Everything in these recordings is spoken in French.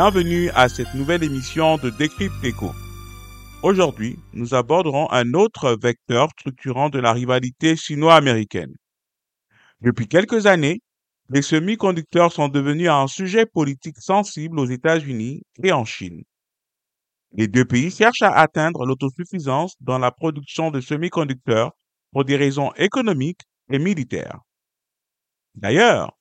Bienvenue à cette nouvelle émission de Décrypte Eco. Aujourd'hui, nous aborderons un autre vecteur structurant de la rivalité sino-américaine. Depuis quelques années, les semi-conducteurs sont devenus un sujet politique sensible aux États-Unis et en Chine. Les deux pays cherchent à atteindre l'autosuffisance dans la production de semi-conducteurs pour des raisons économiques et militaires. D'ailleurs,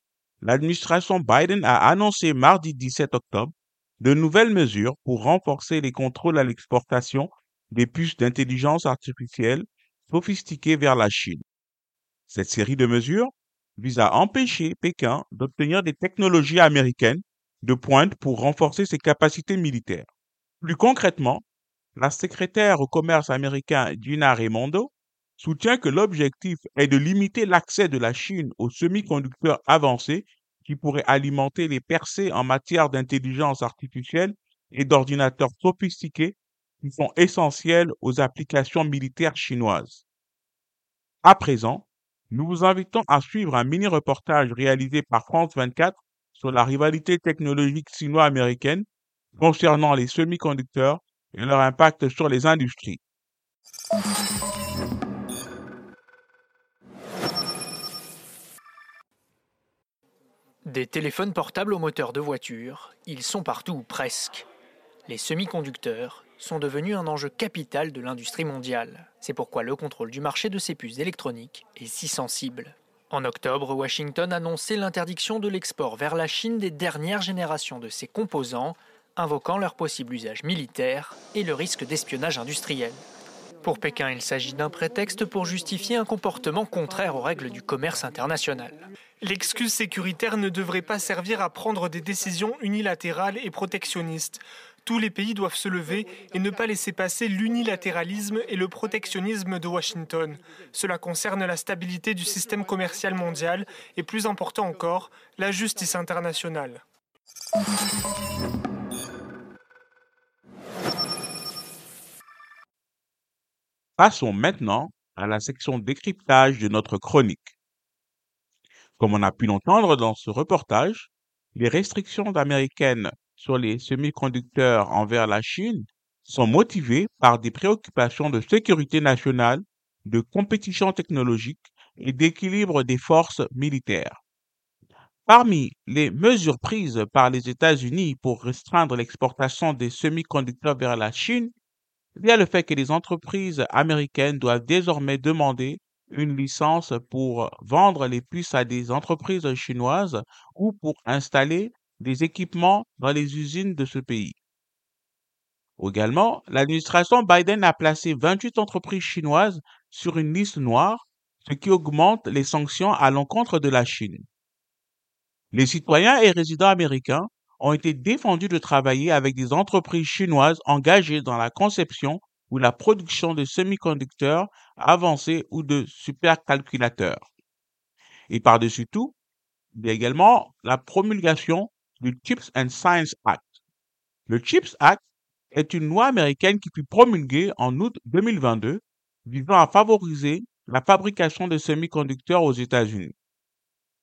l'administration Biden a annoncé mardi 17 octobre de nouvelles mesures pour renforcer les contrôles à l'exportation des puces d'intelligence artificielle sophistiquées vers la Chine. Cette série de mesures vise à empêcher Pékin d'obtenir des technologies américaines de pointe pour renforcer ses capacités militaires. Plus concrètement, la secrétaire au commerce américain Gina Raimondo soutient que l'objectif est de limiter l'accès de la Chine aux semi-conducteurs avancés qui pourraient alimenter les percées en matière d'intelligence artificielle et d'ordinateurs sophistiqués qui sont essentiels aux applications militaires chinoises. À présent, nous vous invitons à suivre un mini-reportage réalisé par France 24 sur la rivalité technologique sino-américaine concernant les semi-conducteurs et leur impact sur les industries. Des téléphones portables au moteur de voiture, ils sont partout ou presque. Les semi-conducteurs sont devenus un enjeu capital de l'industrie mondiale. C'est pourquoi le contrôle du marché de ces puces électroniques est si sensible. En octobre, Washington annonçait l'interdiction de l'export vers la Chine des dernières générations de ces composants, invoquant leur possible usage militaire et le risque d'espionnage industriel. Pour Pékin, il s'agit d'un prétexte pour justifier un comportement contraire aux règles du commerce international. L'excuse sécuritaire ne devrait pas servir à prendre des décisions unilatérales et protectionnistes. Tous les pays doivent se lever et ne pas laisser passer l'unilatéralisme et le protectionnisme de Washington. Cela concerne la stabilité du système commercial mondial et, plus important encore, la justice internationale. Passons maintenant à la section décryptage de notre chronique. Comme on a pu l'entendre dans ce reportage, les restrictions américaines sur les semi-conducteurs envers la Chine sont motivées par des préoccupations de sécurité nationale, de compétition technologique et d'équilibre des forces militaires. Parmi les mesures prises par les États-Unis pour restreindre l'exportation des semi-conducteurs vers la Chine, il y a le fait que les entreprises américaines doivent désormais demander une licence pour vendre les puces à des entreprises chinoises ou pour installer des équipements dans les usines de ce pays. Également, l'administration Biden a placé 28 entreprises chinoises sur une liste noire, ce qui augmente les sanctions à l'encontre de la Chine. Les citoyens et résidents américains ont été défendus de travailler avec des entreprises chinoises engagées dans la conception ou la production de semi-conducteurs avancés ou de supercalculateurs. Et par-dessus tout, il y a également la promulgation du Chips and Science Act. Le Chips Act est une loi américaine qui fut promulguée en août 2022 visant à favoriser la fabrication de semi-conducteurs aux États-Unis.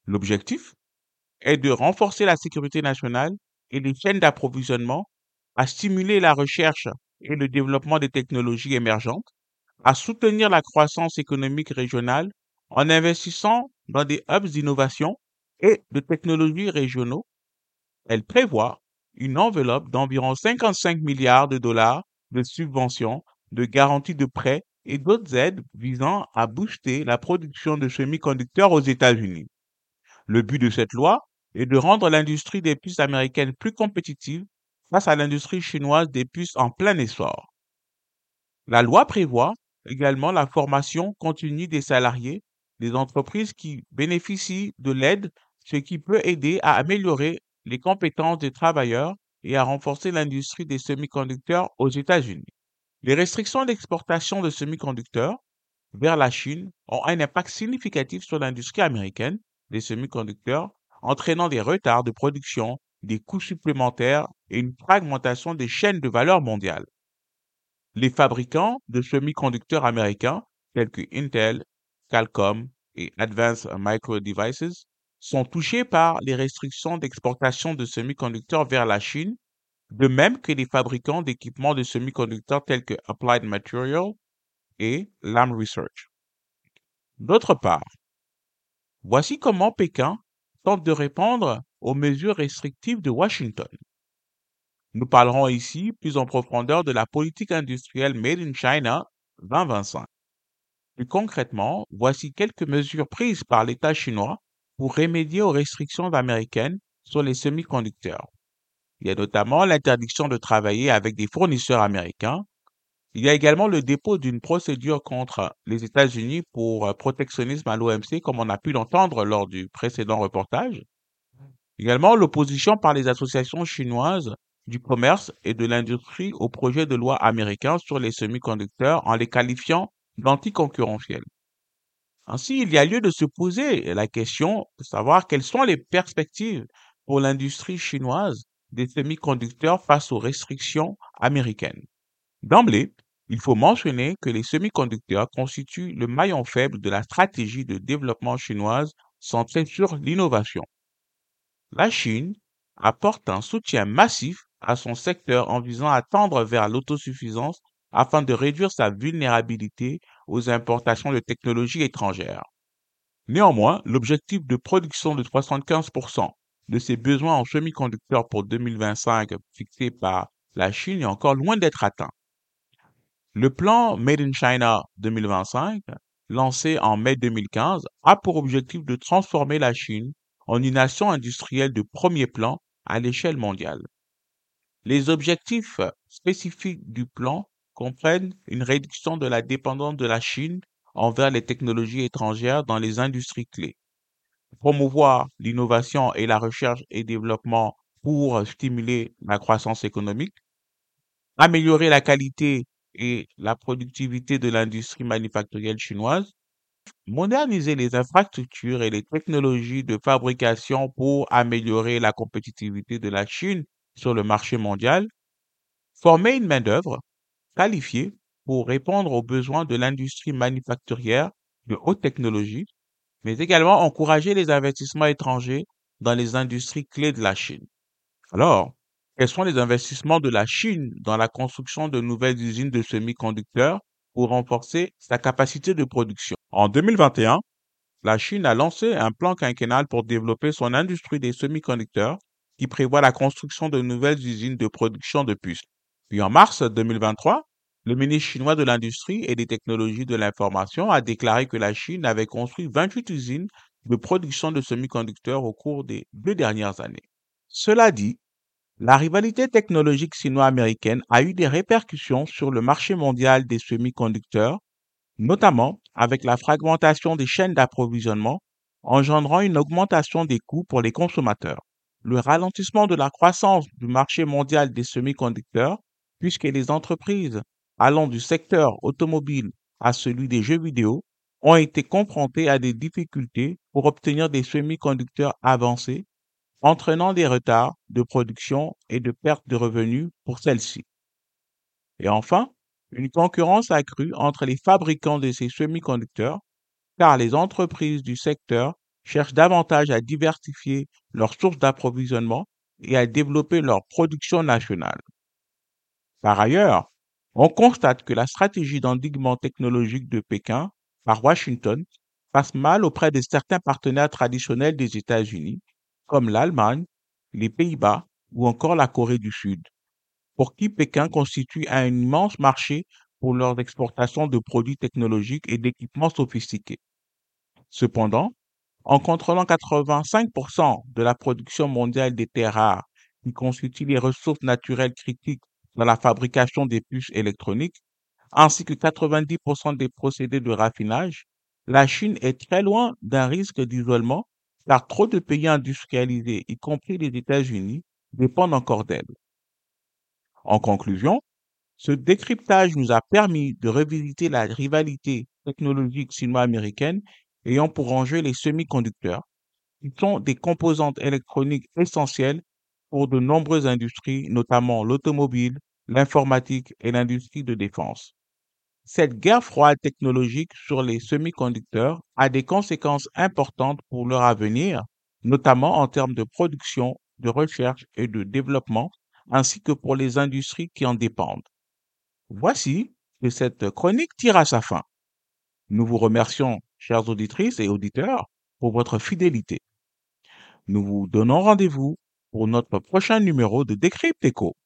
L'objectif est de renforcer la sécurité nationale et les chaînes d'approvisionnement, à stimuler la recherche et le développement des technologies émergentes, à soutenir la croissance économique régionale en investissant dans des hubs d'innovation et de technologies régionaux. Elle prévoit une enveloppe d'environ 55 milliards de dollars de subventions, de garanties de prêts et d'autres aides visant à booster la production de semi-conducteurs aux États-Unis. Le but de cette loi est de rendre l'industrie des puces américaines plus compétitive face à l'industrie chinoise des puces en plein essor. La loi prévoit également la formation continue des salariés des entreprises qui bénéficient de l'aide, ce qui peut aider à améliorer les compétences des travailleurs et à renforcer l'industrie des semi-conducteurs aux États-Unis. Les restrictions d'exportation de semi-conducteurs vers la Chine ont un impact significatif sur l'industrie américaine des semi-conducteurs, entraînant des retards de production des coûts supplémentaires et une fragmentation des chaînes de valeur mondiales. Les fabricants de semi-conducteurs américains tels que Intel, Qualcomm et Advanced Micro Devices sont touchés par les restrictions d'exportation de semi-conducteurs vers la Chine de même que les fabricants d'équipements de semi-conducteurs tels que Applied Materials et Lam Research. D'autre part, voici comment Pékin tente de répondre aux mesures restrictives de Washington. Nous parlerons ici plus en profondeur de la politique industrielle Made in China 2025. Plus concrètement, voici quelques mesures prises par l'État chinois pour remédier aux restrictions américaines sur les semi-conducteurs. Il y a notamment l'interdiction de travailler avec des fournisseurs américains. Il y a également le dépôt d'une procédure contre les États-Unis pour euh, protectionnisme à l'OMC, comme on a pu l'entendre lors du précédent reportage. Également l'opposition par les associations chinoises du commerce et de l'industrie au projet de loi américain sur les semi-conducteurs en les qualifiant d'anticoncurrentiels. Ainsi, il y a lieu de se poser la question de savoir quelles sont les perspectives pour l'industrie chinoise des semi-conducteurs face aux restrictions américaines. D'emblée, il faut mentionner que les semi-conducteurs constituent le maillon faible de la stratégie de développement chinoise centrée sur l'innovation. La Chine apporte un soutien massif à son secteur en visant à tendre vers l'autosuffisance afin de réduire sa vulnérabilité aux importations de technologies étrangères. Néanmoins, l'objectif de production de 75% de ses besoins en semi-conducteurs pour 2025 fixé par la Chine est encore loin d'être atteint. Le plan Made in China 2025, lancé en mai 2015, a pour objectif de transformer la Chine en une nation industrielle de premier plan à l'échelle mondiale. Les objectifs spécifiques du plan comprennent une réduction de la dépendance de la Chine envers les technologies étrangères dans les industries clés, promouvoir l'innovation et la recherche et développement pour stimuler la croissance économique, améliorer la qualité et la productivité de l'industrie manufacturière chinoise, moderniser les infrastructures et les technologies de fabrication pour améliorer la compétitivité de la Chine sur le marché mondial, former une main-d'œuvre qualifiés pour répondre aux besoins de l'industrie manufacturière de haute technologie, mais également encourager les investissements étrangers dans les industries clés de la Chine. Alors, quels sont les investissements de la Chine dans la construction de nouvelles usines de semi-conducteurs pour renforcer sa capacité de production? En 2021, la Chine a lancé un plan quinquennal pour développer son industrie des semi-conducteurs qui prévoit la construction de nouvelles usines de production de puces. Puis en mars 2023, le ministre chinois de l'Industrie et des technologies de l'information a déclaré que la Chine avait construit 28 usines de production de semi-conducteurs au cours des deux dernières années. Cela dit, la rivalité technologique sino-américaine a eu des répercussions sur le marché mondial des semi-conducteurs, notamment avec la fragmentation des chaînes d'approvisionnement, engendrant une augmentation des coûts pour les consommateurs. Le ralentissement de la croissance du marché mondial des semi-conducteurs puisque les entreprises allant du secteur automobile à celui des jeux vidéo ont été confrontées à des difficultés pour obtenir des semi-conducteurs avancés, entraînant des retards de production et de pertes de revenus pour celles-ci. Et enfin, une concurrence accrue entre les fabricants de ces semi-conducteurs, car les entreprises du secteur cherchent davantage à diversifier leurs sources d'approvisionnement et à développer leur production nationale. Par ailleurs, on constate que la stratégie d'endiguement technologique de Pékin par Washington passe mal auprès de certains partenaires traditionnels des États-Unis, comme l'Allemagne, les Pays-Bas ou encore la Corée du Sud, pour qui Pékin constitue un immense marché pour leurs exportations de produits technologiques et d'équipements sophistiqués. Cependant, en contrôlant 85% de la production mondiale des terres rares qui constituent les ressources naturelles critiques dans la fabrication des puces électroniques, ainsi que 90% des procédés de raffinage, la Chine est très loin d'un risque d'isolement car trop de pays industrialisés, y compris les États-Unis, dépendent encore d'elle. En conclusion, ce décryptage nous a permis de revisiter la rivalité technologique sino-américaine ayant pour enjeu les semi-conducteurs, qui sont des composantes électroniques essentielles pour de nombreuses industries, notamment l'automobile, l'informatique et l'industrie de défense. Cette guerre froide technologique sur les semi-conducteurs a des conséquences importantes pour leur avenir, notamment en termes de production, de recherche et de développement, ainsi que pour les industries qui en dépendent. Voici que cette chronique tire à sa fin. Nous vous remercions, chères auditrices et auditeurs, pour votre fidélité. Nous vous donnons rendez-vous pour notre prochain numéro de Décrypte Éco.